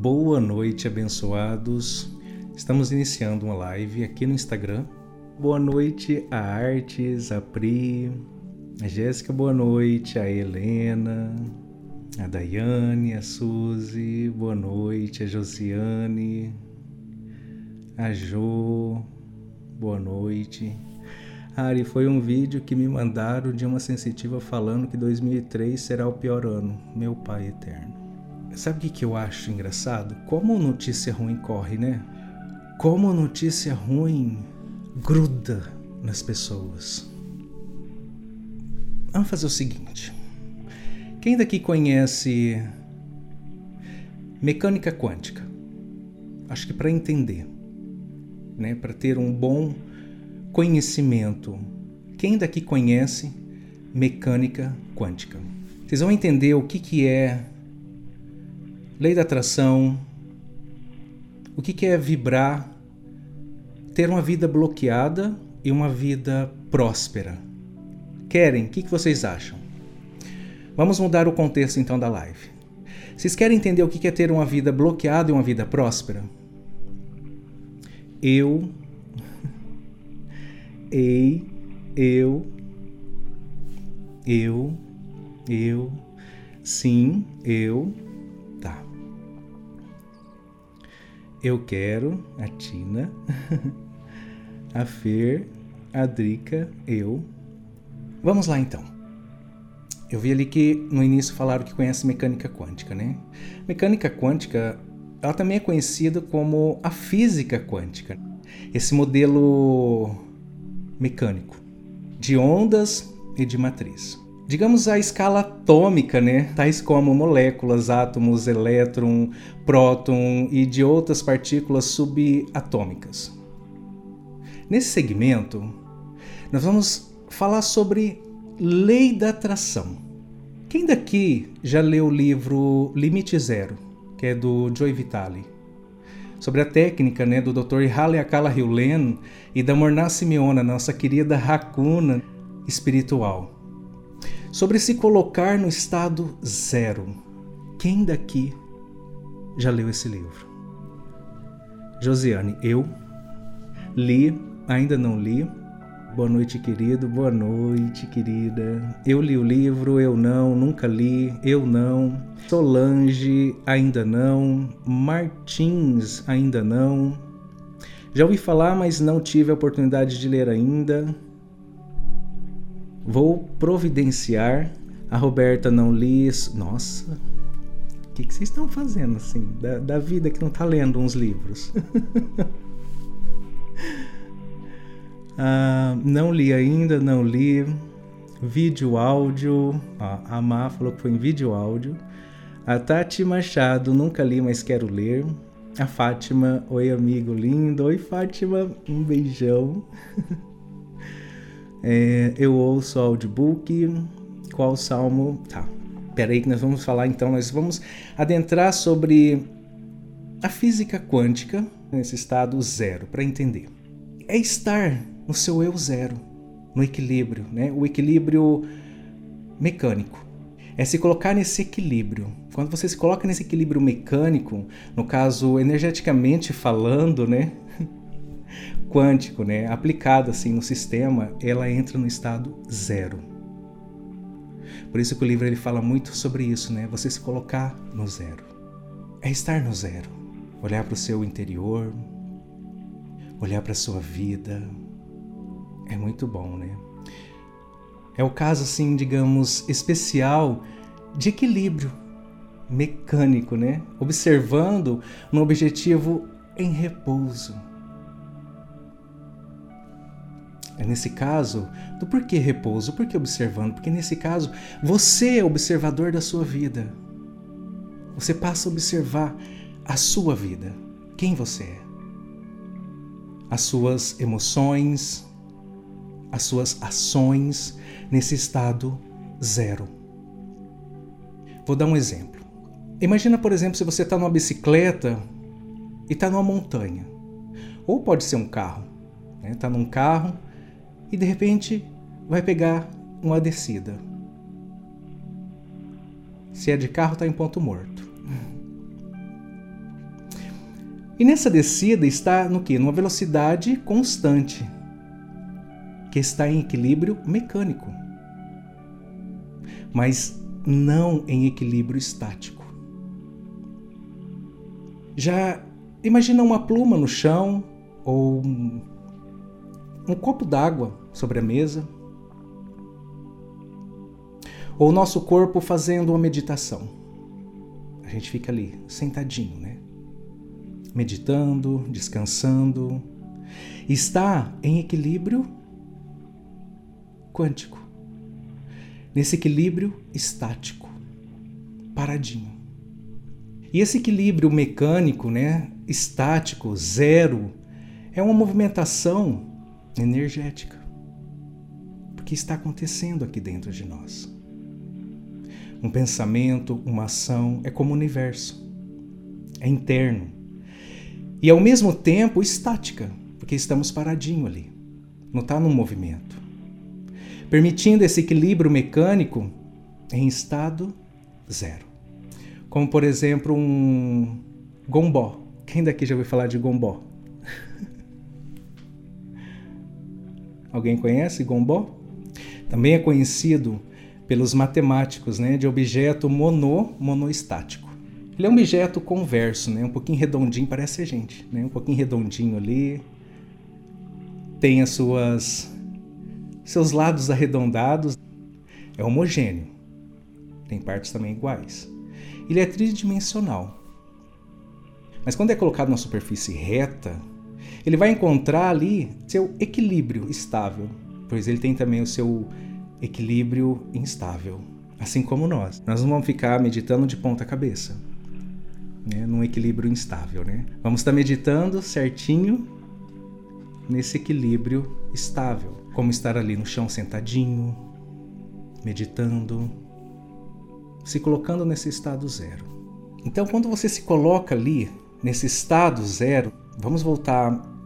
Boa noite, abençoados. Estamos iniciando uma live aqui no Instagram. Boa noite a Artes, a Pri, a Jéssica, boa noite, a Helena, a Daiane, a Suzy, boa noite, a Josiane, a Jo, boa noite. Ari, foi um vídeo que me mandaram de uma sensitiva falando que 2003 será o pior ano, meu pai eterno. Sabe o que, que eu acho engraçado? Como notícia ruim corre, né? Como notícia ruim gruda nas pessoas. Vamos fazer o seguinte. Quem daqui conhece mecânica quântica? Acho que para entender, né, para ter um bom conhecimento. Quem daqui conhece mecânica quântica? Vocês vão entender o que, que é lei da atração, o que, é vibrar, ter uma vida bloqueada e uma vida próspera. Querem? O que, vocês acham? Vamos mudar o contexto então da live. Vocês querem entender o que é ter uma vida bloqueada e uma vida próspera? Eu, ei, eu, eu, eu, sim, eu, Eu quero, a Tina, a Fer, a Drica, eu. Vamos lá então. Eu vi ali que no início falaram que conhece mecânica quântica, né? Mecânica quântica, ela também é conhecida como a física quântica. Esse modelo mecânico de ondas e de matriz digamos, a escala atômica, né? tais como moléculas, átomos, elétron, próton e de outras partículas subatômicas. Nesse segmento, nós vamos falar sobre lei da atração. Quem daqui já leu o livro Limite Zero, que é do Joy Vitale? Sobre a técnica né, do Dr. Haleakala Hewlett e da Morná Simeona, nossa querida racuna espiritual sobre se colocar no estado zero. Quem daqui já leu esse livro? Josiane, eu li, ainda não li. Boa noite, querido. Boa noite, querida. Eu li o livro, eu não, nunca li, eu não. Solange, ainda não. Martins, ainda não. Já ouvi falar, mas não tive a oportunidade de ler ainda. Vou providenciar. A Roberta não li isso. Nossa, o que, que vocês estão fazendo assim? Da, da vida que não está lendo uns livros. ah, não li ainda, não li. Vídeo, áudio. Ah, a Má falou que foi em vídeo, áudio. A Tati Machado, nunca li, mas quero ler. A Fátima, oi amigo lindo. Oi Fátima, um beijão. É, eu ouço audiobook. Qual salmo? Tá. Pera aí que nós vamos falar então. Nós vamos adentrar sobre a física quântica nesse estado zero para entender. É estar no seu eu zero, no equilíbrio, né? O equilíbrio mecânico. É se colocar nesse equilíbrio. Quando você se coloca nesse equilíbrio mecânico, no caso energeticamente falando, né? Quântico, né, aplicada assim no sistema, ela entra no estado zero. Por isso que o livro ele fala muito sobre isso, né? Você se colocar no zero. É estar no zero. Olhar para o seu interior, olhar para a sua vida. É muito bom, né? É o caso assim, digamos, especial de equilíbrio mecânico, né? Observando um objetivo em repouso nesse caso, do porquê repouso, por que observando? Porque nesse caso, você é observador da sua vida. Você passa a observar a sua vida, quem você é. As suas emoções, as suas ações nesse estado zero. Vou dar um exemplo. Imagina, por exemplo, se você está numa bicicleta e está numa montanha. Ou pode ser um carro. Está né? Tá num carro e de repente vai pegar uma descida. Se é de carro, está em ponto morto. E nessa descida está no que? Numa velocidade constante, que está em equilíbrio mecânico, mas não em equilíbrio estático. Já imagina uma pluma no chão ou um, copo d'água sobre a mesa? Ou o nosso corpo fazendo uma meditação. A gente fica ali, sentadinho, né? Meditando, descansando. Está em equilíbrio quântico. Nesse equilíbrio estático, paradinho. E esse equilíbrio mecânico, né, estático, zero, é uma movimentação energética. Porque está acontecendo aqui dentro de nós. Um pensamento, uma ação é como o universo. É interno. E ao mesmo tempo estática, porque estamos paradinho ali. Não está num movimento. Permitindo esse equilíbrio mecânico em estado zero. Como por exemplo um gombó. Quem daqui já ouviu falar de gombó? Alguém conhece gombó? Também é conhecido pelos matemáticos, né, de objeto mono, monoestático. Ele é um objeto converso, né, um pouquinho redondinho, parece a gente, né, um pouquinho redondinho ali. Tem as suas seus lados arredondados, é homogêneo. Tem partes também iguais. Ele é tridimensional. Mas quando é colocado na superfície reta, ele vai encontrar ali seu equilíbrio estável, pois ele tem também o seu equilíbrio instável, assim como nós. Nós não vamos ficar meditando de ponta cabeça, né, num equilíbrio instável, né? Vamos estar meditando certinho nesse equilíbrio estável, como estar ali no chão sentadinho, meditando, se colocando nesse estado zero. Então, quando você se coloca ali nesse estado zero, vamos voltar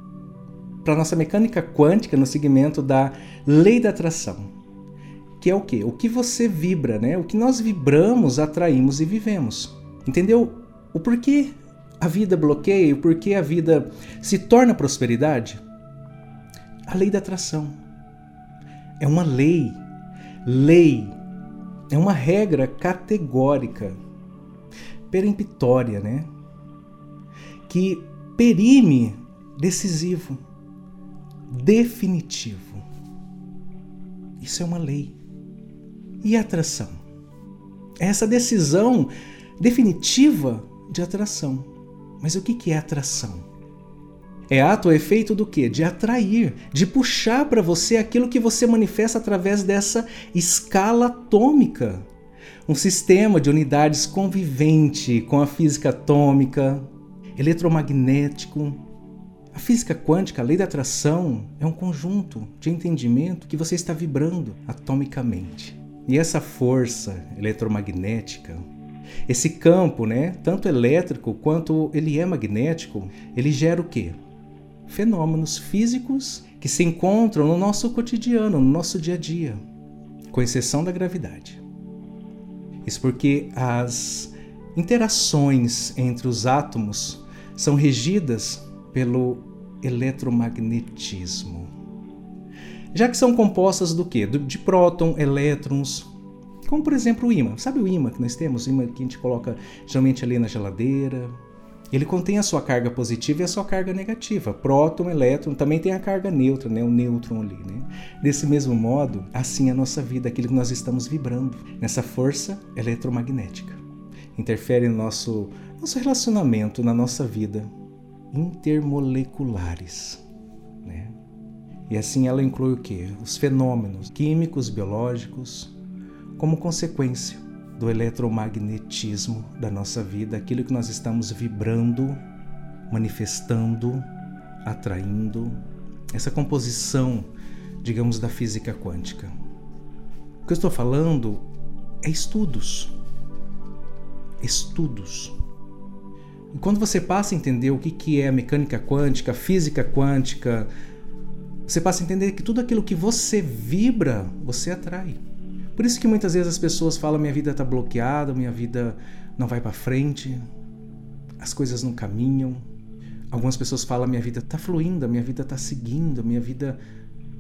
para nossa mecânica quântica no segmento da lei da atração que é o que? O que você vibra, né? O que nós vibramos, atraímos e vivemos. Entendeu? O porquê a vida bloqueia, o porquê a vida se torna prosperidade? A lei da atração. É uma lei. Lei é uma regra categórica, peremptória, né? Que perime decisivo, definitivo. Isso é uma lei e atração. É essa decisão definitiva de atração. Mas o que é atração? É ato ou efeito do que? De atrair, de puxar para você aquilo que você manifesta através dessa escala atômica. Um sistema de unidades convivente com a física atômica, eletromagnético. A física quântica, a lei da atração, é um conjunto de entendimento que você está vibrando atomicamente. E essa força eletromagnética, esse campo, né, tanto elétrico quanto ele é magnético, ele gera o quê? Fenômenos físicos que se encontram no nosso cotidiano, no nosso dia a dia, com exceção da gravidade. Isso porque as interações entre os átomos são regidas pelo eletromagnetismo já que são compostas do quê? De próton, elétrons, como por exemplo o ímã. Sabe o ímã que nós temos? O ímã que a gente coloca geralmente ali na geladeira. Ele contém a sua carga positiva e a sua carga negativa. Próton, elétron, também tem a carga neutra, né? o nêutron ali. Né? Desse mesmo modo, assim é a nossa vida, aquilo que nós estamos vibrando, nessa força eletromagnética. Interfere no nosso, nosso relacionamento, na nossa vida. Intermoleculares. Né? E assim ela inclui o que? Os fenômenos químicos, biológicos, como consequência do eletromagnetismo da nossa vida, aquilo que nós estamos vibrando, manifestando, atraindo, essa composição, digamos, da física quântica. O que eu estou falando é estudos. Estudos. E quando você passa a entender o que é a mecânica quântica, física quântica, você passa a entender que tudo aquilo que você vibra, você atrai. Por isso que muitas vezes as pessoas falam: minha vida está bloqueada, minha vida não vai para frente, as coisas não caminham. Algumas pessoas falam: minha vida está fluindo, minha vida está seguindo, minha vida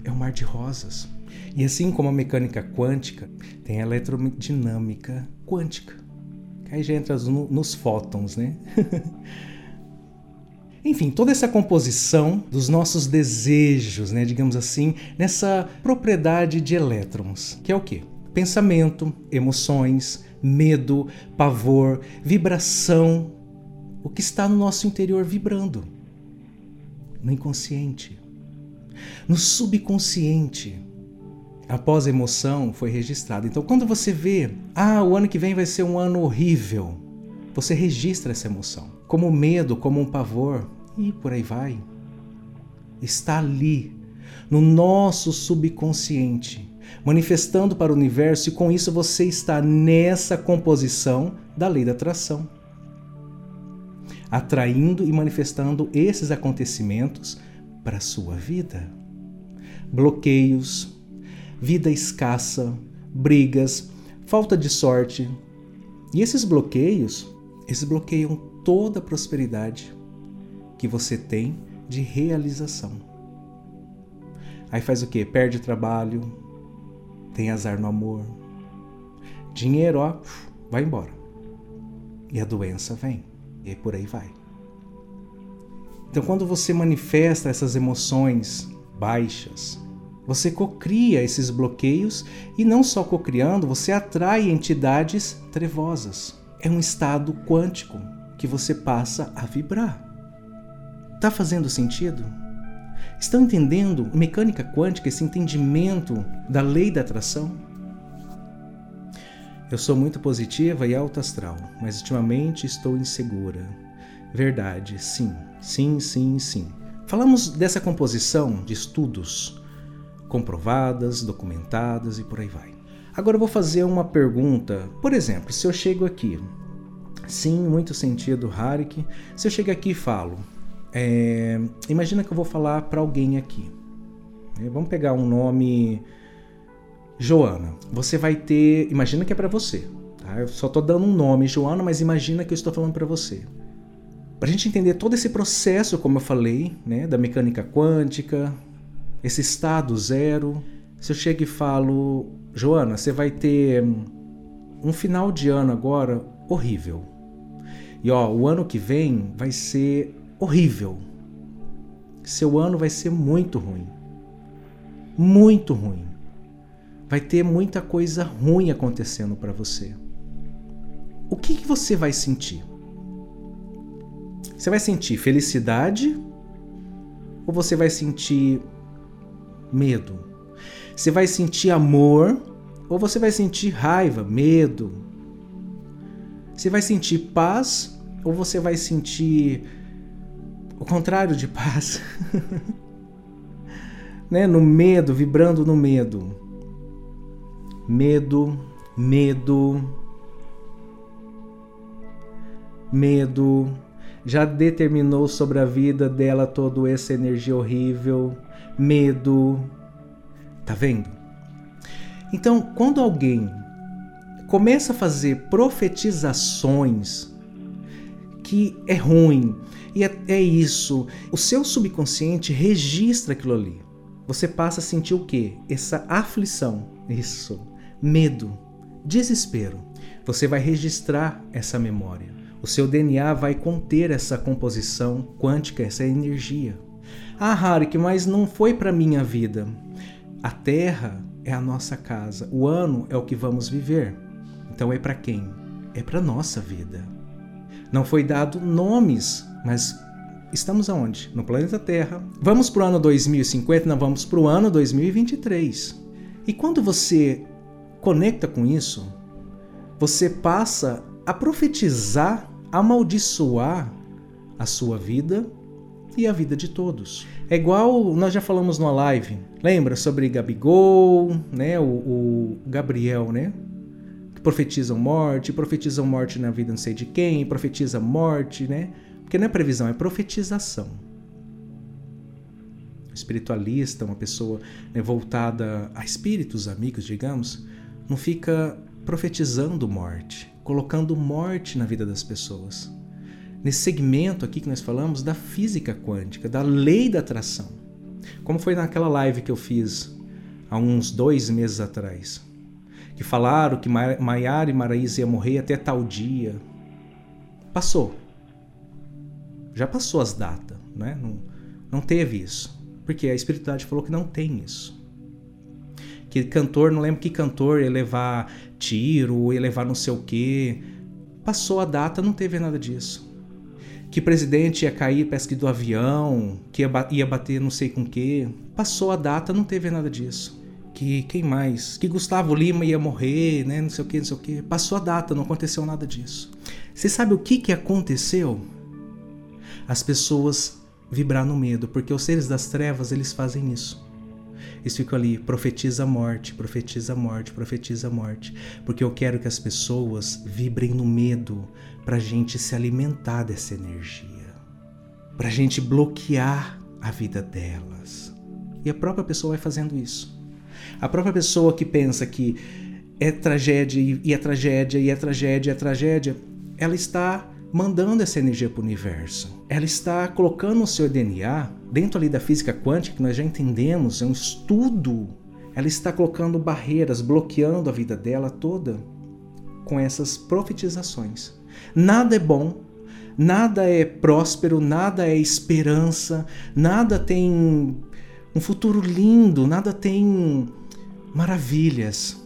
é um mar de rosas. E assim como a mecânica quântica, tem a eletrodinâmica quântica. Aí já entra no, nos fótons, né? Enfim, toda essa composição dos nossos desejos, né, digamos assim, nessa propriedade de elétrons, que é o quê? Pensamento, emoções, medo, pavor, vibração, o que está no nosso interior vibrando, no inconsciente, no subconsciente. Após a emoção foi registrado. Então, quando você vê, ah, o ano que vem vai ser um ano horrível, você registra essa emoção, como medo, como um pavor, e por aí vai. Está ali, no nosso subconsciente, manifestando para o universo, e com isso você está nessa composição da lei da atração. Atraindo e manifestando esses acontecimentos para a sua vida. Bloqueios, vida escassa, brigas, falta de sorte. E esses bloqueios eles bloqueiam toda a prosperidade que você tem de realização. Aí faz o que? Perde trabalho, tem azar no amor, dinheiro, ó, vai embora. E a doença vem, e por aí vai. Então, quando você manifesta essas emoções baixas, você cocria esses bloqueios e não só cocriando, você atrai entidades trevosas é um estado quântico que você passa a vibrar. Tá fazendo sentido? Estão entendendo mecânica quântica, esse entendimento da lei da atração? Eu sou muito positiva e alto astral, mas ultimamente estou insegura. Verdade, sim, sim, sim, sim. Falamos dessa composição de estudos comprovadas, documentadas e por aí vai. Agora eu vou fazer uma pergunta. Por exemplo, se eu chego aqui, sim, muito sentido, Harik. Se eu chego aqui e falo, é, imagina que eu vou falar para alguém aqui. É, vamos pegar um nome, Joana. Você vai ter, imagina que é para você. Tá? Eu só estou dando um nome, Joana, mas imagina que eu estou falando para você. Para a gente entender todo esse processo, como eu falei, né, da mecânica quântica, esse estado zero. Se eu chego e falo, Joana, você vai ter um final de ano agora horrível. E ó, o ano que vem vai ser horrível. Seu ano vai ser muito ruim. Muito ruim. Vai ter muita coisa ruim acontecendo para você. O que, que você vai sentir? Você vai sentir felicidade ou você vai sentir medo? Você vai sentir amor ou você vai sentir raiva, medo? Você vai sentir paz ou você vai sentir o contrário de paz? né? No medo, vibrando no medo. Medo, medo, medo. Já determinou sobre a vida dela toda essa energia horrível, medo, Tá vendo? Então, quando alguém começa a fazer profetizações que é ruim, e é, é, isso, o seu subconsciente registra aquilo ali. Você passa a sentir o quê? Essa aflição, isso, medo, desespero. Você vai registrar essa memória. O seu DNA vai conter essa composição quântica, essa energia. Ah, Harik, mas não foi para minha vida. A terra é a nossa casa, o ano é o que vamos viver. Então é para quem? É para nossa vida. Não foi dado nomes, mas estamos aonde? No planeta Terra. Vamos para o ano 2050? Não, vamos para o ano 2023. E quando você conecta com isso, você passa a profetizar, amaldiçoar a sua vida e a vida de todos. É igual nós já falamos numa live, lembra sobre Gabigol, né? O, o Gabriel, né? Que profetizam morte, profetizam morte na vida não sei de quem, profetiza morte, né? Porque não é previsão, é profetização. Espiritualista, uma pessoa né, voltada a espíritos amigos, digamos, não fica profetizando morte, colocando morte na vida das pessoas nesse segmento aqui que nós falamos da física quântica, da lei da atração. Como foi naquela live que eu fiz há uns dois meses atrás. Que falaram que Maiara e Maraísa ia morrer até tal dia. Passou. Já passou as datas, né? Não, não teve isso. Porque a espiritualidade falou que não tem isso. Que cantor, não lembro que cantor ia levar tiro, ia levar não sei o quê. Passou a data, não teve nada disso. Que presidente ia cair, pesque do avião, que ia, bater não sei com quê. Passou a data, não teve nada disso que quem mais? Que Gustavo Lima ia morrer, né? Não sei o que, não sei o que. Passou a data, não aconteceu nada disso. Você sabe o que, que aconteceu? As pessoas vibrar no medo, porque os seres das trevas eles fazem isso. Eles ficam ali, profetiza a morte, profetiza a morte, profetiza a morte. Porque eu quero que as pessoas vibrem no medo para a gente se alimentar dessa energia, para a gente bloquear a vida delas. E a própria pessoa vai fazendo isso. A própria pessoa que pensa que é tragédia e é tragédia e é tragédia e é tragédia, ela está mandando essa energia para o universo. Ela está colocando o seu DNA dentro ali da física quântica, que nós já entendemos, é um estudo. Ela está colocando barreiras, bloqueando a vida dela toda com essas profetizações. Nada é bom, nada é próspero, nada é esperança, nada tem um futuro lindo, nada tem maravilhas.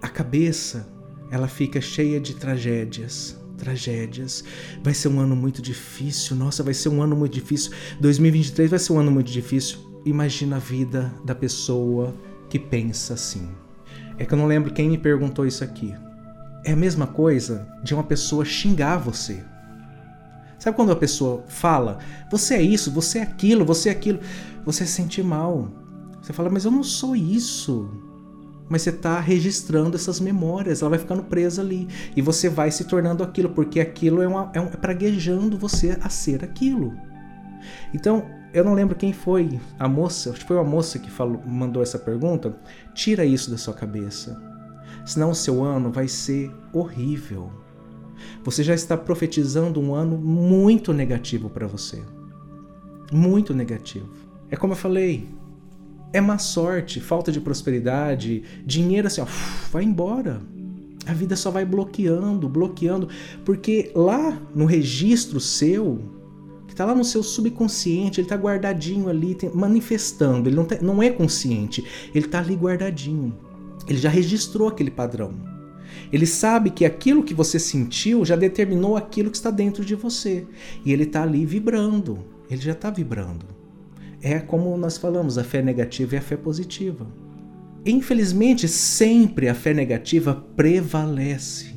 A cabeça, ela fica cheia de tragédias, tragédias. Vai ser um ano muito difícil. Nossa, vai ser um ano muito difícil. 2023 vai ser um ano muito difícil. Imagina a vida da pessoa que pensa assim. É que eu não lembro quem me perguntou isso aqui. É a mesma coisa de uma pessoa xingar você. Sabe quando a pessoa fala, você é isso, você é aquilo, você é aquilo, você se sente mal. Você fala, mas eu não sou isso. Mas você está registrando essas memórias, ela vai ficando presa ali. E você vai se tornando aquilo, porque aquilo é, uma, é, um, é praguejando você a ser aquilo. Então, eu não lembro quem foi a moça, acho que foi uma moça que falou, mandou essa pergunta. Tira isso da sua cabeça. Senão o seu ano vai ser horrível. Você já está profetizando um ano muito negativo para você. Muito negativo. É como eu falei, é má sorte, falta de prosperidade, dinheiro assim, ó, vai embora. A vida só vai bloqueando, bloqueando, porque lá no registro seu, que está lá no seu subconsciente, ele está guardadinho ali, manifestando, ele não, tá, não é consciente, ele está ali guardadinho. Ele já registrou aquele padrão. Ele sabe que aquilo que você sentiu já determinou aquilo que está dentro de você. E ele está ali vibrando. Ele já está vibrando. É como nós falamos, a fé negativa e a fé positiva. Infelizmente, sempre a fé negativa prevalece.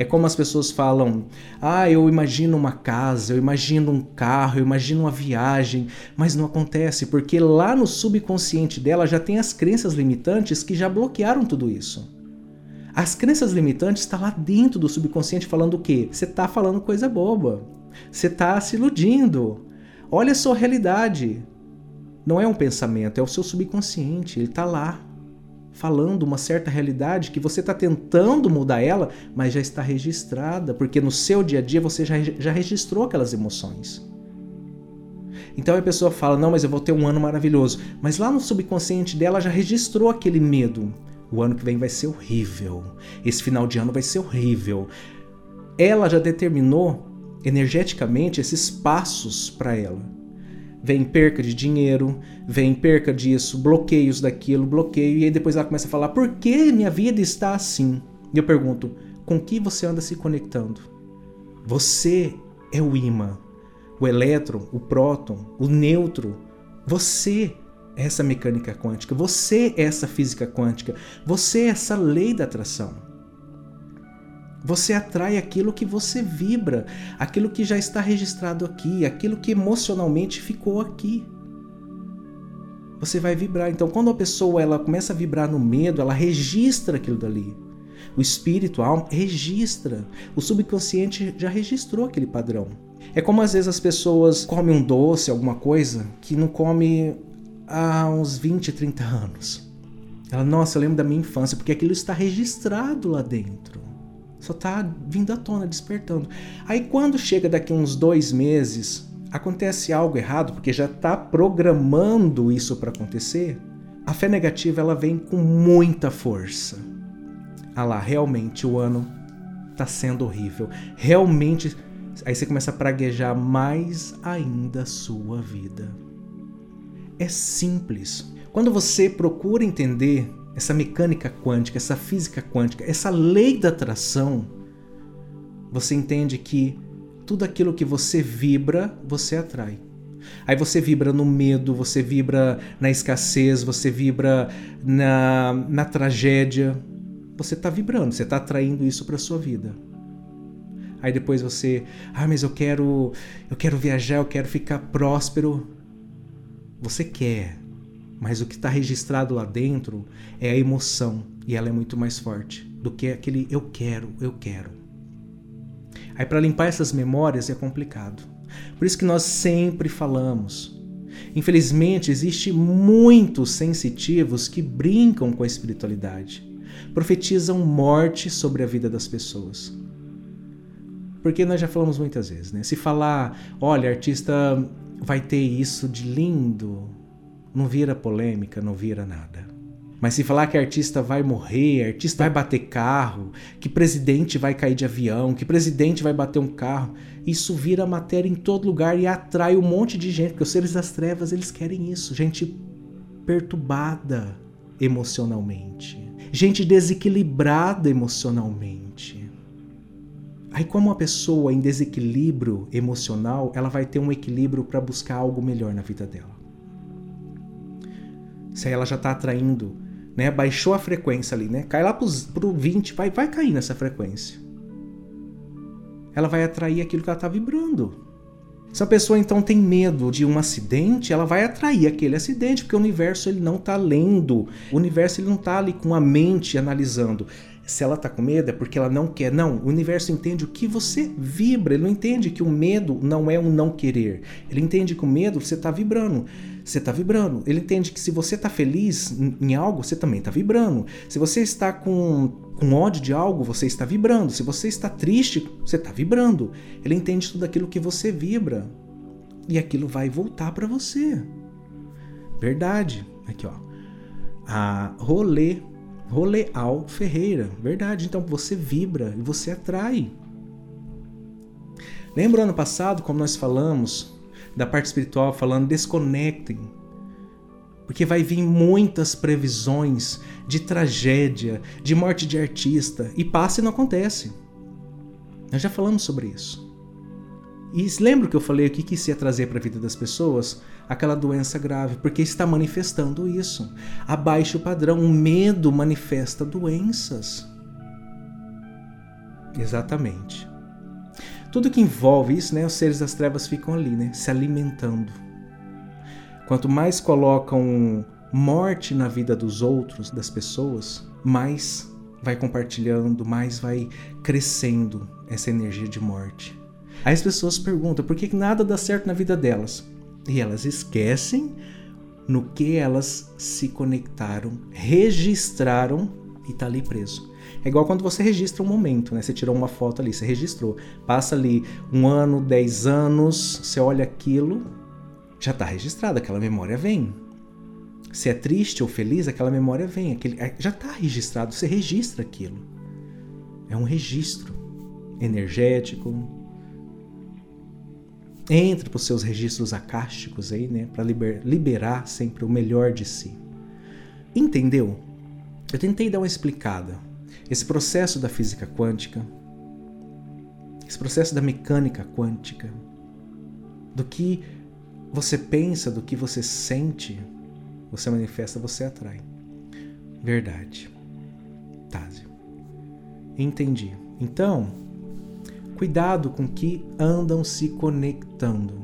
É como as pessoas falam: ah, eu imagino uma casa, eu imagino um carro, eu imagino uma viagem, mas não acontece, porque lá no subconsciente dela já tem as crenças limitantes que já bloquearam tudo isso. As crenças limitantes estão tá lá dentro do subconsciente falando o quê? Você está falando coisa boba. Você está se iludindo. Olha a sua realidade. Não é um pensamento, é o seu subconsciente. Ele está lá falando uma certa realidade que você está tentando mudar ela, mas já está registrada, porque no seu dia a dia você já, já registrou aquelas emoções. Então a pessoa fala: Não, mas eu vou ter um ano maravilhoso. Mas lá no subconsciente dela já registrou aquele medo. O ano que vem vai ser horrível. Esse final de ano vai ser horrível. Ela já determinou energeticamente esses passos para ela. Vem perca de dinheiro, vem perca disso, bloqueios daquilo, bloqueio, e aí depois ela começa a falar: por que minha vida está assim? E eu pergunto: com que você anda se conectando? Você é o imã, o elétron, o próton, o nêutron. Você essa mecânica quântica, você é essa física quântica, você é essa lei da atração. Você atrai aquilo que você vibra, aquilo que já está registrado aqui, aquilo que emocionalmente ficou aqui. Você vai vibrar. Então, quando a pessoa ela começa a vibrar no medo, ela registra aquilo dali. O espírito, a alma, registra. O subconsciente já registrou aquele padrão. É como às vezes as pessoas comem um doce, alguma coisa, que não come há uns 20, 30 anos. Ela, nossa, eu lembro da minha infância, porque aquilo está registrado lá dentro. Só está vindo à tona, despertando. Aí quando chega daqui uns dois meses, acontece algo errado, porque já está programando isso para acontecer, a fé negativa ela vem com muita força. Ah lá, realmente o ano está sendo horrível. Realmente, aí você começa a praguejar mais ainda a sua vida. É simples. Quando você procura entender essa mecânica quântica, essa física quântica, essa lei da atração, você entende que tudo aquilo que você vibra, você atrai. Aí você vibra no medo, você vibra na escassez, você vibra na, na tragédia. Você está vibrando, você está atraindo isso para sua vida. Aí depois você, ah, mas eu quero, eu quero viajar, eu quero ficar próspero. Você quer, mas o que está registrado lá dentro é a emoção e ela é muito mais forte do que aquele eu quero, eu quero. Aí para limpar essas memórias é complicado. Por isso que nós sempre falamos. Infelizmente, existe muitos sensitivos que brincam com a espiritualidade, profetizam morte sobre a vida das pessoas. Porque nós já falamos muitas vezes, né? Se falar, olha, artista vai ter isso de lindo, não vira polêmica, não vira nada. Mas se falar que artista vai morrer, artista vai bater carro, que presidente vai cair de avião, que presidente vai bater um carro, isso vira matéria em todo lugar e atrai um monte de gente, porque os seres das trevas, eles querem isso, gente perturbada emocionalmente, gente desequilibrada emocionalmente. Aí como uma pessoa em desequilíbrio emocional, ela vai ter um equilíbrio para buscar algo melhor na vida dela se ela já está atraindo, né? Baixou a frequência ali, né? Cai lá pro, pro 20, vai, vai cair nessa frequência. Ela vai atrair aquilo que ela está vibrando. Se a pessoa então tem medo de um acidente, ela vai atrair aquele acidente, porque o universo ele não está lendo, o universo ele não está ali com a mente analisando. Se ela está com medo é porque ela não quer. Não, o universo entende o que você vibra. Ele não entende que o medo não é um não querer. Ele entende que o medo você está vibrando. Você está vibrando. Ele entende que se você está feliz em algo, você também está vibrando. Se você está com, com ódio de algo, você está vibrando. Se você está triste, você está vibrando. Ele entende tudo aquilo que você vibra. E aquilo vai voltar para você. Verdade. Aqui, ó. A rolê Roleal Ferreira. Verdade, então você vibra e você atrai. Lembra ano passado como nós falamos da parte espiritual, falando desconectem? Porque vai vir muitas previsões de tragédia, de morte de artista, e passa e não acontece. Nós já falamos sobre isso. E lembra que eu falei o que isso ia trazer para a vida das pessoas? Aquela doença grave, porque está manifestando isso. Abaixo o padrão, o medo manifesta doenças. Exatamente. Tudo que envolve isso, né, os seres das trevas ficam ali, né, se alimentando. Quanto mais colocam morte na vida dos outros, das pessoas, mais vai compartilhando, mais vai crescendo essa energia de morte. Aí as pessoas perguntam por que nada dá certo na vida delas. E elas esquecem no que elas se conectaram, registraram e tá ali preso. É igual quando você registra um momento, né? Você tirou uma foto ali, você registrou. Passa ali um ano, dez anos, você olha aquilo, já está registrado, aquela memória vem. Se é triste ou feliz, aquela memória vem, aquele, já está registrado, você registra aquilo. É um registro energético, entre para os seus registros acásticos aí, né, para liber, liberar sempre o melhor de si. Entendeu? Eu tentei dar uma explicada. Esse processo da física quântica, esse processo da mecânica quântica, do que você pensa, do que você sente, você manifesta, você atrai. Verdade. Tásio. Entendi. Então, Cuidado com que andam se conectando.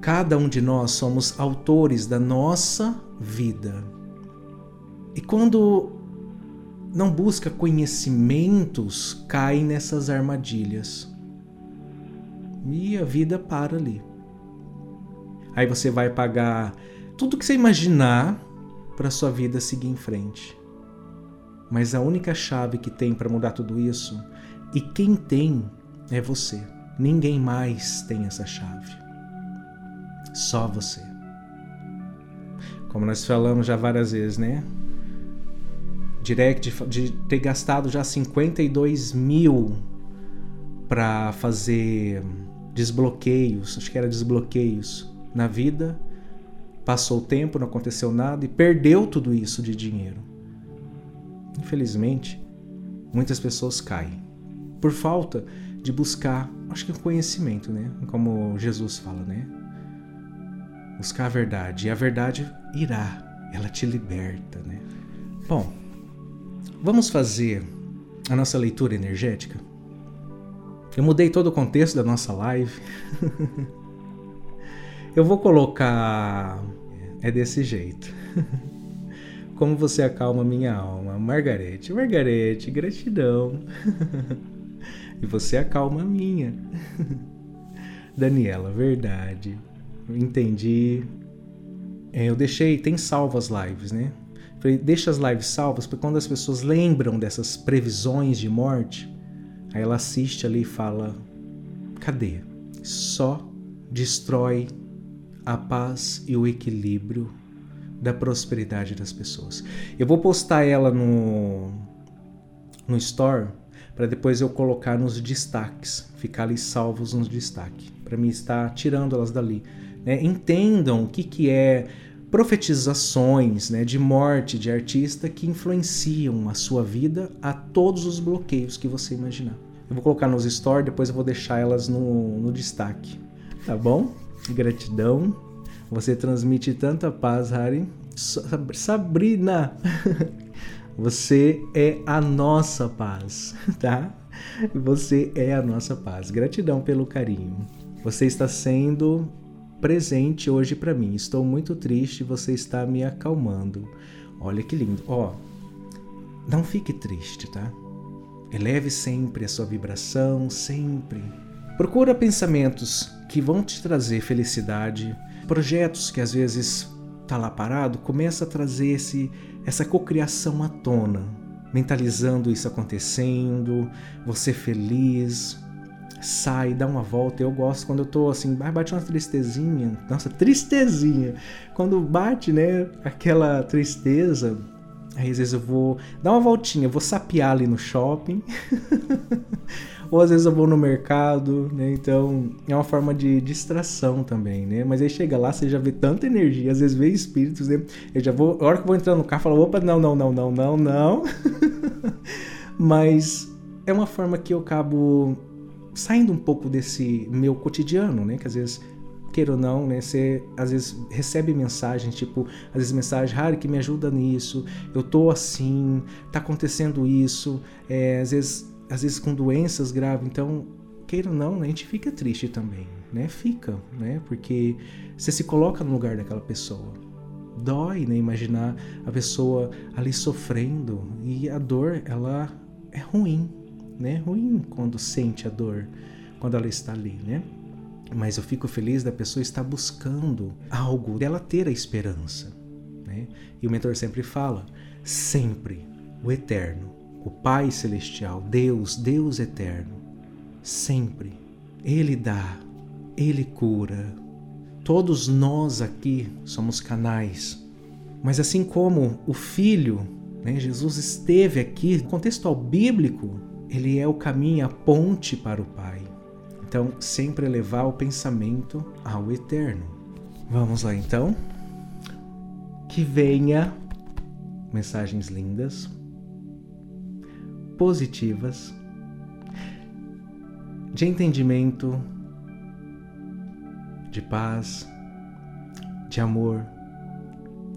Cada um de nós somos autores da nossa vida. E quando não busca conhecimentos, cai nessas armadilhas. E a vida para ali. Aí você vai pagar tudo que você imaginar para sua vida seguir em frente. Mas a única chave que tem para mudar tudo isso, e quem tem é você. Ninguém mais tem essa chave. Só você. Como nós falamos já várias vezes, né? Direct de ter gastado já 52 mil para fazer desbloqueios, acho que era desbloqueios na vida. Passou o tempo, não aconteceu nada e perdeu tudo isso de dinheiro. Infelizmente, muitas pessoas caem por falta de buscar, acho que o conhecimento, né? Como Jesus fala, né? Buscar a verdade. E a verdade irá, ela te liberta, né? Bom, vamos fazer a nossa leitura energética? Eu mudei todo o contexto da nossa live. Eu vou colocar. É desse jeito. Como você acalma minha alma? Margarete, Margarete, gratidão. e você acalma a minha. Daniela, verdade. Entendi. É, eu deixei, tem salvo as lives, né? Falei, deixa as lives salvas, porque quando as pessoas lembram dessas previsões de morte, Aí ela assiste ali e fala: cadê? Só destrói a paz e o equilíbrio da prosperidade das pessoas. Eu vou postar ela no, no store para depois eu colocar nos destaques, ficar ali salvos nos destaques, para mim estar tirando elas dali. Né? Entendam o que, que é profetizações né, de morte de artista que influenciam a sua vida a todos os bloqueios que você imaginar. Eu vou colocar nos stories, depois eu vou deixar elas no, no destaque. Tá bom? Gratidão. Você transmite tanta paz, Harry. Sabrina, você é a nossa paz, tá? Você é a nossa paz. Gratidão pelo carinho. Você está sendo presente hoje para mim. Estou muito triste, você está me acalmando. Olha que lindo. Ó, não fique triste, tá? Eleve sempre a sua vibração, sempre. Procura pensamentos que vão te trazer felicidade, projetos que às vezes tá lá parado, começa a trazer esse, essa cocriação à tona, mentalizando isso acontecendo, você feliz, sai, dá uma volta. Eu gosto quando eu tô assim, bate uma tristezinha, nossa, tristezinha. Quando bate, né, aquela tristeza, Aí às vezes eu vou dar uma voltinha, vou sapear ali no shopping. Ou às vezes eu vou no mercado, né? Então é uma forma de distração também, né? Mas aí chega lá, você já vê tanta energia, às vezes vê espíritos, né? Eu já vou, a hora que eu vou entrar no carro, falo, opa, não, não, não, não, não, não. Mas é uma forma que eu acabo saindo um pouco desse meu cotidiano, né? Que às vezes queira ou não, né? Você às vezes recebe mensagens, tipo, às vezes mensagem, Harry, que me ajuda nisso, eu tô assim, tá acontecendo isso, é, às vezes, às vezes com doenças graves, então, queira ou não, né? a gente fica triste também, né? Fica, né? Porque você se coloca no lugar daquela pessoa. Dói, né? Imaginar a pessoa ali sofrendo e a dor, ela é ruim, né? Ruim quando sente a dor, quando ela está ali, né? Mas eu fico feliz da pessoa estar buscando algo, dela ter a esperança. Né? E o mentor sempre fala: sempre o eterno, o Pai Celestial, Deus, Deus eterno, sempre. Ele dá, ele cura. Todos nós aqui somos canais. Mas assim como o Filho, né, Jesus esteve aqui, no contexto bíblico, ele é o caminho, a ponte para o Pai. Então, sempre elevar o pensamento ao eterno. Vamos lá então. Que venha mensagens lindas, positivas, de entendimento, de paz, de amor.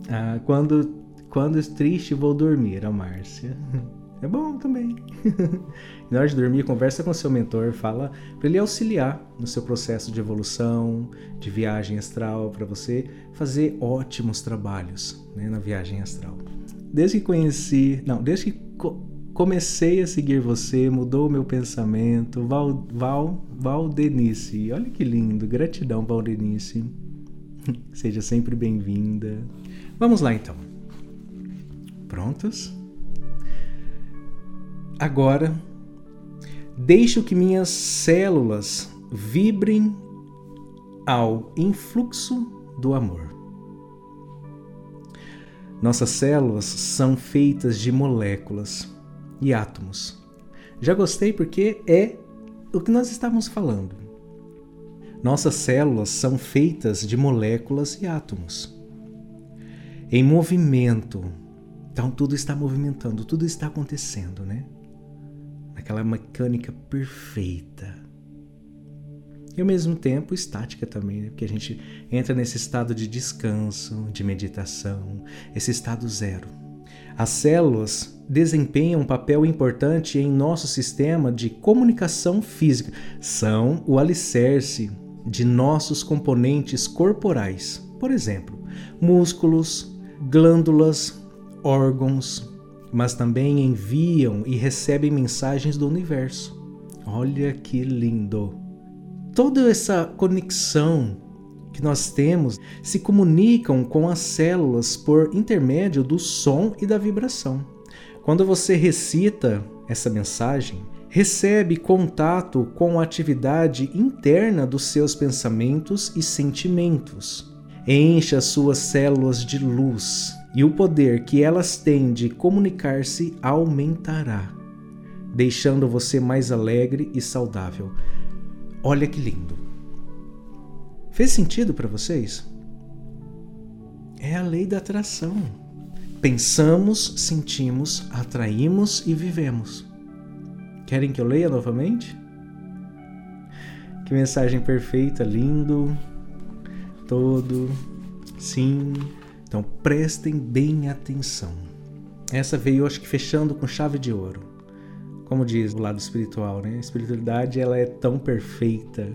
Ah, quando quando triste vou dormir, a Márcia. É bom também. na hora de dormir, conversa com seu mentor, fala para ele auxiliar no seu processo de evolução, de viagem astral, para você fazer ótimos trabalhos né, na viagem astral. Desde que conheci, não, desde que comecei a seguir você, mudou o meu pensamento. Val, Val, Valdenice, olha que lindo, gratidão, Valdenice. Seja sempre bem-vinda. Vamos lá então. Prontos? agora deixo que minhas células vibrem ao influxo do amor. Nossas células são feitas de moléculas e átomos. Já gostei porque é o que nós estávamos falando. Nossas células são feitas de moléculas e átomos. Em movimento. Então tudo está movimentando, tudo está acontecendo, né? Aquela mecânica perfeita. E ao mesmo tempo estática também, né? porque a gente entra nesse estado de descanso, de meditação, esse estado zero. As células desempenham um papel importante em nosso sistema de comunicação física, são o alicerce de nossos componentes corporais, por exemplo, músculos, glândulas, órgãos, mas também enviam e recebem mensagens do universo. Olha que lindo! Toda essa conexão que nós temos se comunicam com as células por intermédio do som e da vibração. Quando você recita essa mensagem, recebe contato com a atividade interna dos seus pensamentos e sentimentos. Encha as suas células de luz e o poder que elas têm de comunicar-se aumentará, deixando você mais alegre e saudável. Olha que lindo. Fez sentido para vocês? É a lei da atração. Pensamos, sentimos, atraímos e vivemos. Querem que eu leia novamente? Que mensagem perfeita, lindo, todo, sim. Então prestem bem atenção. Essa veio, acho que fechando com chave de ouro como diz o lado espiritual, né? A espiritualidade ela é tão perfeita,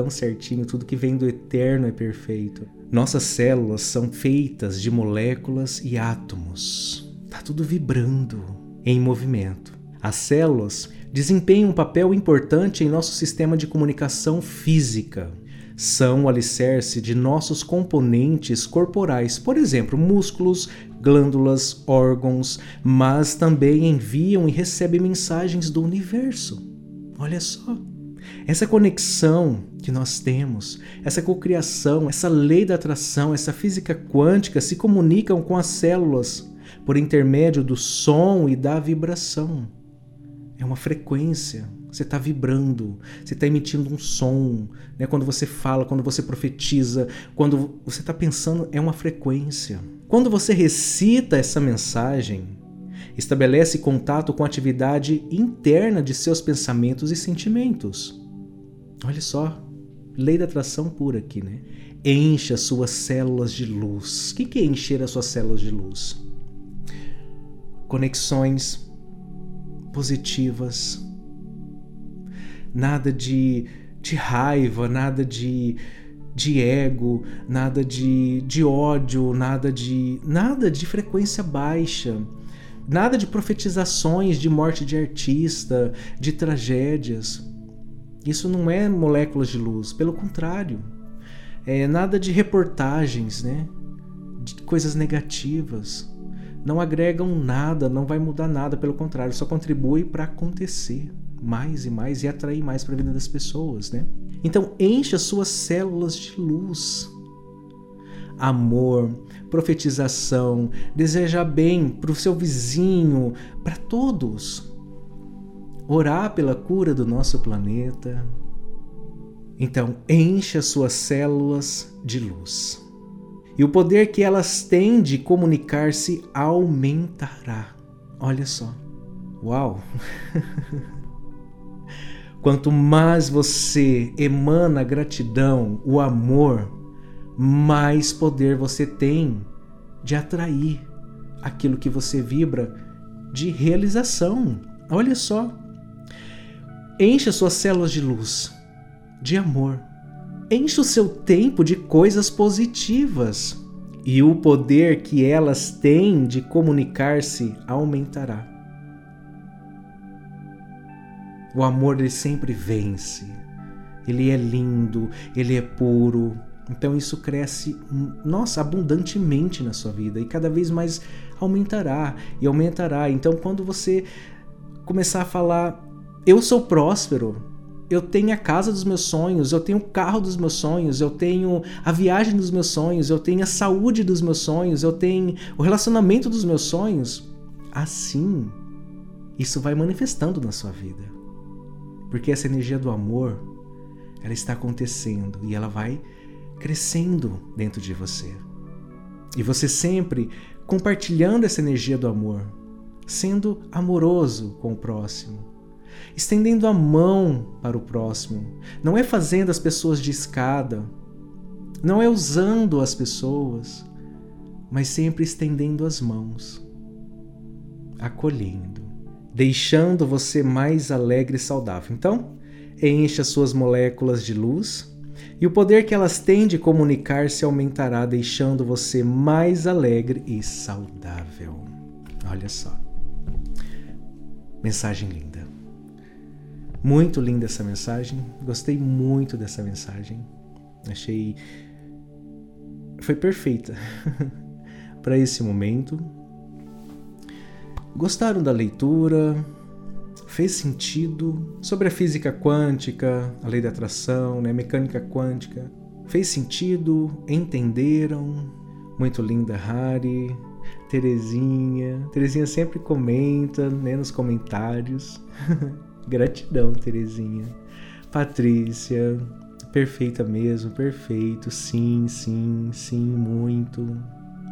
tão certinho, tudo que vem do eterno é perfeito. Nossas células são feitas de moléculas e átomos. Tá tudo vibrando, em movimento. As células desempenham um papel importante em nosso sistema de comunicação física. São o alicerce de nossos componentes corporais, por exemplo, músculos, glândulas, órgãos, mas também enviam e recebem mensagens do universo. Olha só. Essa conexão que nós temos, essa cocriação, essa lei da atração, essa física quântica se comunicam com as células por intermédio do som e da vibração. É uma frequência. Você está vibrando, você está emitindo um som. Né? Quando você fala, quando você profetiza, quando você está pensando, é uma frequência. Quando você recita essa mensagem, estabelece contato com a atividade interna de seus pensamentos e sentimentos. Olha só, lei da atração pura aqui, né? Encha suas células de luz. O que é encher as suas células de luz? Conexões positivas. Nada de, de raiva, nada de de ego, nada de, de ódio, nada de nada de frequência baixa, nada de profetizações de morte de artista, de tragédias. Isso não é moléculas de luz, pelo contrário, é nada de reportagens, né? De coisas negativas. Não agregam nada, não vai mudar nada, pelo contrário, só contribui para acontecer mais e mais e atrair mais para a vida das pessoas, né? Então enche as suas células de luz. Amor, profetização, desejar bem para o seu vizinho, para todos. Orar pela cura do nosso planeta. Então enche as suas células de luz. E o poder que elas têm de comunicar-se aumentará. Olha só. Uau! Quanto mais você emana gratidão, o amor, mais poder você tem de atrair aquilo que você vibra de realização. Olha só. Encha suas células de luz, de amor. Enche o seu tempo de coisas positivas e o poder que elas têm de comunicar-se aumentará. O amor ele sempre vence. Ele é lindo, ele é puro. Então isso cresce, nossa, abundantemente na sua vida e cada vez mais aumentará e aumentará. Então quando você começar a falar: eu sou próspero, eu tenho a casa dos meus sonhos, eu tenho o carro dos meus sonhos, eu tenho a viagem dos meus sonhos, eu tenho a saúde dos meus sonhos, eu tenho o relacionamento dos meus sonhos. Assim, isso vai manifestando na sua vida. Porque essa energia do amor, ela está acontecendo e ela vai crescendo dentro de você. E você sempre compartilhando essa energia do amor, sendo amoroso com o próximo, estendendo a mão para o próximo. Não é fazendo as pessoas de escada, não é usando as pessoas, mas sempre estendendo as mãos, acolhendo, deixando você mais alegre e saudável. Então, enche as suas moléculas de luz e o poder que elas têm de comunicar-se aumentará, deixando você mais alegre e saudável. Olha só. Mensagem linda. Muito linda essa mensagem. Gostei muito dessa mensagem. Achei. Foi perfeita para esse momento. Gostaram da leitura? Fez sentido? Sobre a física quântica, a lei da atração, né? mecânica quântica. Fez sentido? Entenderam? Muito linda, Hari. Terezinha. Terezinha sempre comenta né, nos comentários. Gratidão, Terezinha. Patrícia, perfeita mesmo, perfeito. Sim, sim, sim, muito.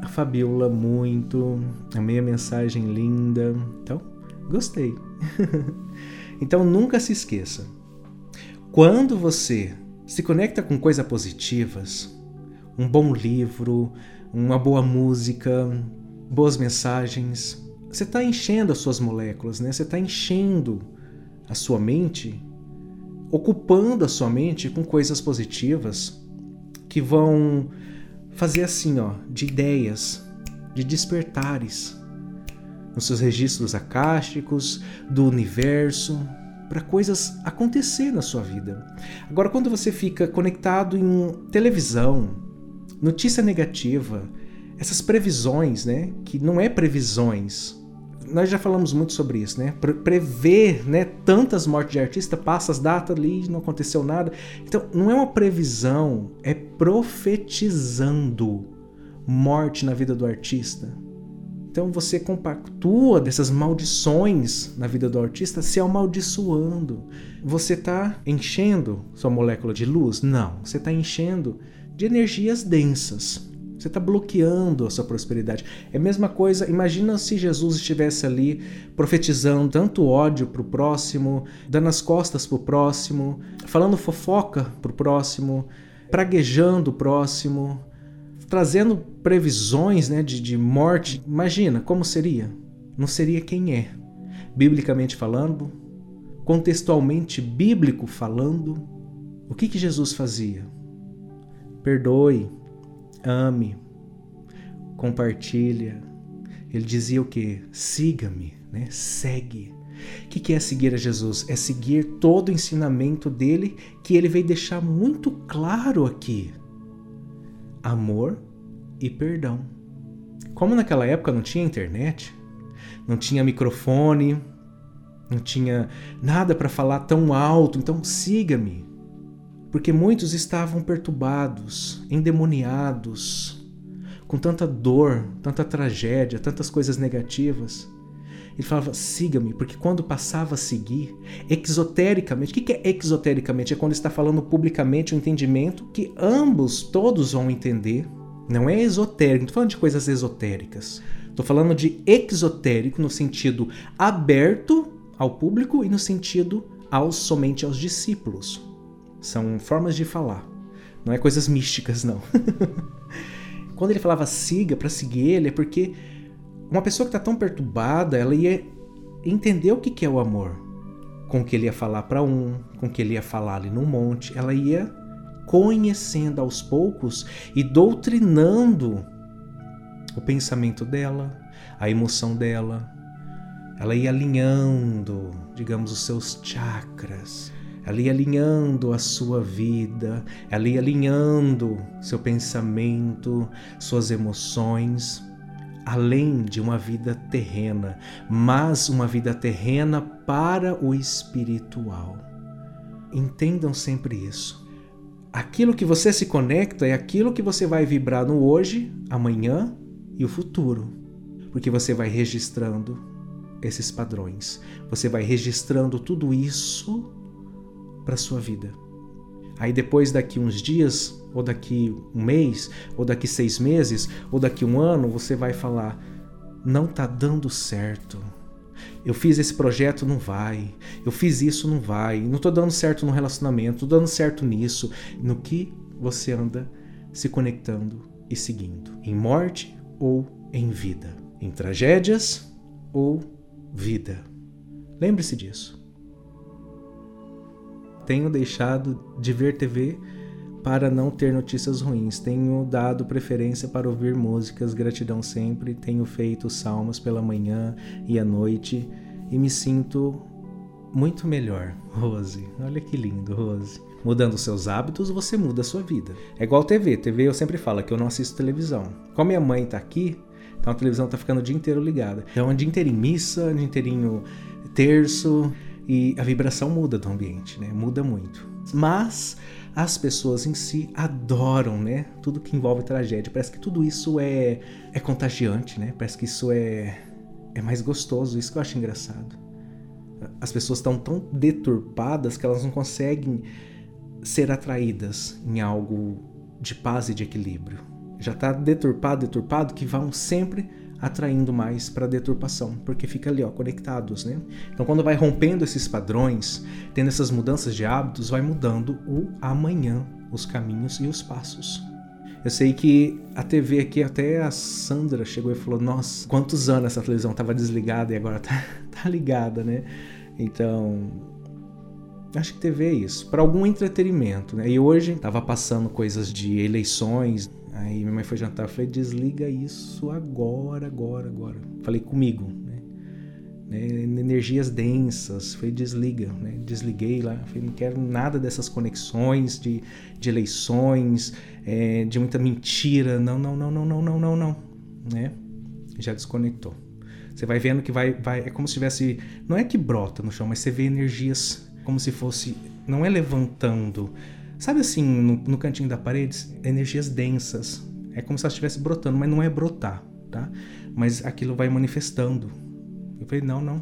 A Fabiola, muito. Amei a mensagem linda. Então, gostei. então, nunca se esqueça. Quando você se conecta com coisas positivas, um bom livro, uma boa música, boas mensagens, você está enchendo as suas moléculas, né? Você está enchendo a sua mente, ocupando a sua mente com coisas positivas que vão fazer assim, ó, de ideias, de despertares nos seus registros acásticos do universo, para coisas acontecer na sua vida. Agora, quando você fica conectado em televisão, notícia negativa, essas previsões, né, que não é previsões, nós já falamos muito sobre isso, né? Prever, né? Tantas mortes de artista, passa as datas ali, não aconteceu nada. Então, não é uma previsão, é profetizando morte na vida do artista. Então você compactua dessas maldições na vida do artista se amaldiçoando. Você está enchendo sua molécula de luz? Não, você está enchendo de energias densas. Você está bloqueando a sua prosperidade. É a mesma coisa, imagina se Jesus estivesse ali profetizando tanto ódio para o próximo, dando as costas para o próximo, falando fofoca para o próximo, praguejando o próximo, trazendo previsões né, de, de morte. Imagina como seria? Não seria quem é. Biblicamente falando, contextualmente bíblico falando, o que, que Jesus fazia? Perdoe, ame, compartilha. Ele dizia o que? Siga-me, né? Segue. O que é seguir a Jesus? É seguir todo o ensinamento dele que ele veio deixar muito claro aqui: amor e perdão. Como naquela época não tinha internet, não tinha microfone, não tinha nada para falar tão alto, então siga-me, porque muitos estavam perturbados, endemoniados, com tanta dor, tanta tragédia, tantas coisas negativas. Ele falava, siga-me, porque quando passava a seguir, exotericamente, o que é exotericamente? É quando está falando publicamente o um entendimento que ambos, todos vão entender. Não é esotérico, não estou falando de coisas esotéricas. Estou falando de exotérico no sentido aberto ao público e no sentido aos somente aos discípulos. São formas de falar. Não é coisas místicas, não. Quando ele falava siga para seguir ele, é porque uma pessoa que está tão perturbada, ela ia entender o que é o amor. Com o que ele ia falar para um, com o que ele ia falar ali no monte. Ela ia conhecendo aos poucos e doutrinando o pensamento dela, a emoção dela. Ela ia alinhando, digamos, os seus chakras ela ia alinhando a sua vida, ela ia alinhando seu pensamento, suas emoções, além de uma vida terrena, mas uma vida terrena para o espiritual. Entendam sempre isso. Aquilo que você se conecta é aquilo que você vai vibrar no hoje, amanhã e o futuro. Porque você vai registrando esses padrões. Você vai registrando tudo isso para sua vida. Aí depois daqui uns dias, ou daqui um mês, ou daqui seis meses, ou daqui um ano, você vai falar: não tá dando certo. Eu fiz esse projeto, não vai. Eu fiz isso, não vai. Não tô dando certo no relacionamento, tô dando certo nisso. No que você anda se conectando e seguindo? Em morte ou em vida? Em tragédias ou vida? Lembre-se disso tenho deixado de ver TV para não ter notícias ruins. Tenho dado preferência para ouvir músicas, gratidão sempre. Tenho feito salmos pela manhã e à noite e me sinto muito melhor, Rose. Olha que lindo, Rose. Mudando seus hábitos, você muda a sua vida. É igual TV. TV eu sempre falo que eu não assisto televisão. Como minha mãe tá aqui, então a televisão tá ficando o dia inteiro ligada. Então, o dia inteiro em missa, o dia inteirinho terço, e a vibração muda do ambiente, né? Muda muito. Mas as pessoas em si adoram, né? Tudo que envolve tragédia. Parece que tudo isso é, é contagiante, né? Parece que isso é, é mais gostoso. Isso que eu acho engraçado. As pessoas estão tão deturpadas que elas não conseguem ser atraídas em algo de paz e de equilíbrio. Já está deturpado, deturpado, que vão sempre atraindo mais para a deturpação, porque fica ali, ó, conectados, né? Então, quando vai rompendo esses padrões, tendo essas mudanças de hábitos, vai mudando o amanhã, os caminhos e os passos. Eu sei que a TV aqui, até a Sandra chegou e falou: Nossa, quantos anos essa televisão estava desligada e agora tá, tá ligada, né? Então, acho que TV é isso, para algum entretenimento, né? E hoje estava passando coisas de eleições, Aí minha mãe foi jantar, eu falei, desliga isso agora, agora, agora. Falei comigo, né? né? Energias densas, foi desliga, né? Desliguei lá, falei, não quero nada dessas conexões de, de eleições, é, de muita mentira, não, não, não, não, não, não, não, não, né? Já desconectou. Você vai vendo que vai, vai, é como se tivesse, não é que brota no chão, mas você vê energias como se fosse, não é levantando, Sabe assim, no, no cantinho da parede, energias densas. É como se elas estivesse brotando, mas não é brotar, tá? Mas aquilo vai manifestando. Eu falei, não, não.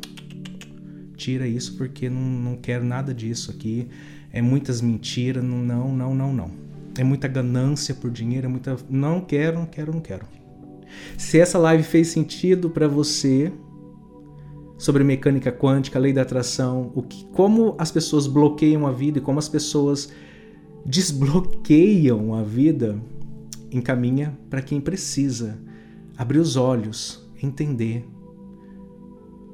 Tira isso porque não, não quero nada disso aqui. É muitas mentiras, não, não, não, não, não. É muita ganância por dinheiro, é muita. Não quero, não quero, não quero. Se essa live fez sentido para você sobre mecânica quântica, lei da atração, o que, como as pessoas bloqueiam a vida e como as pessoas desbloqueiam a vida, encaminha para quem precisa abrir os olhos, entender.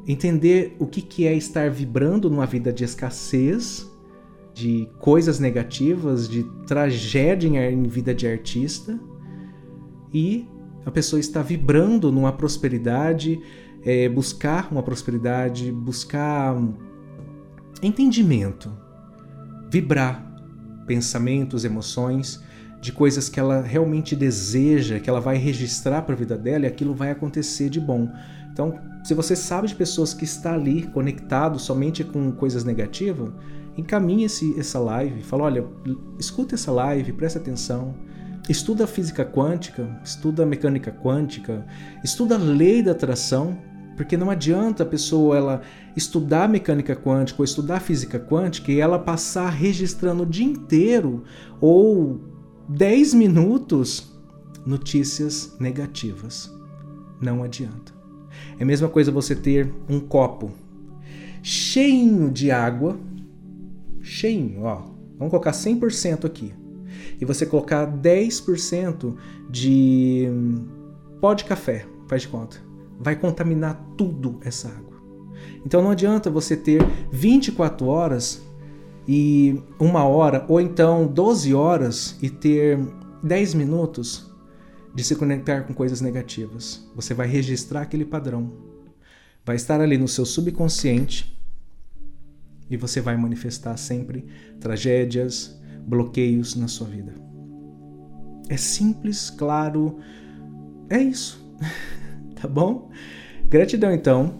Entender o que, que é estar vibrando numa vida de escassez, de coisas negativas, de tragédia em vida de artista, e a pessoa está vibrando numa prosperidade, é, buscar uma prosperidade, buscar entendimento, vibrar pensamentos, emoções, de coisas que ela realmente deseja, que ela vai registrar para a vida dela e aquilo vai acontecer de bom. Então, se você sabe de pessoas que está ali conectado somente com coisas negativas, encaminhe esse, essa live, fala, olha, escuta essa live, presta atenção, estuda física quântica, estuda mecânica quântica, estuda a lei da atração, porque não adianta a pessoa ela estudar mecânica quântica ou estudar física quântica e ela passar registrando o dia inteiro ou 10 minutos notícias negativas. Não adianta. É a mesma coisa você ter um copo cheio de água, cheio, ó. Vamos colocar 100% aqui. E você colocar 10% de pó de café, faz de conta vai contaminar tudo essa água. Então não adianta você ter 24 horas e uma hora, ou então 12 horas e ter 10 minutos de se conectar com coisas negativas. Você vai registrar aquele padrão. Vai estar ali no seu subconsciente e você vai manifestar sempre tragédias, bloqueios na sua vida. É simples, claro, é isso. tá bom? Gratidão então.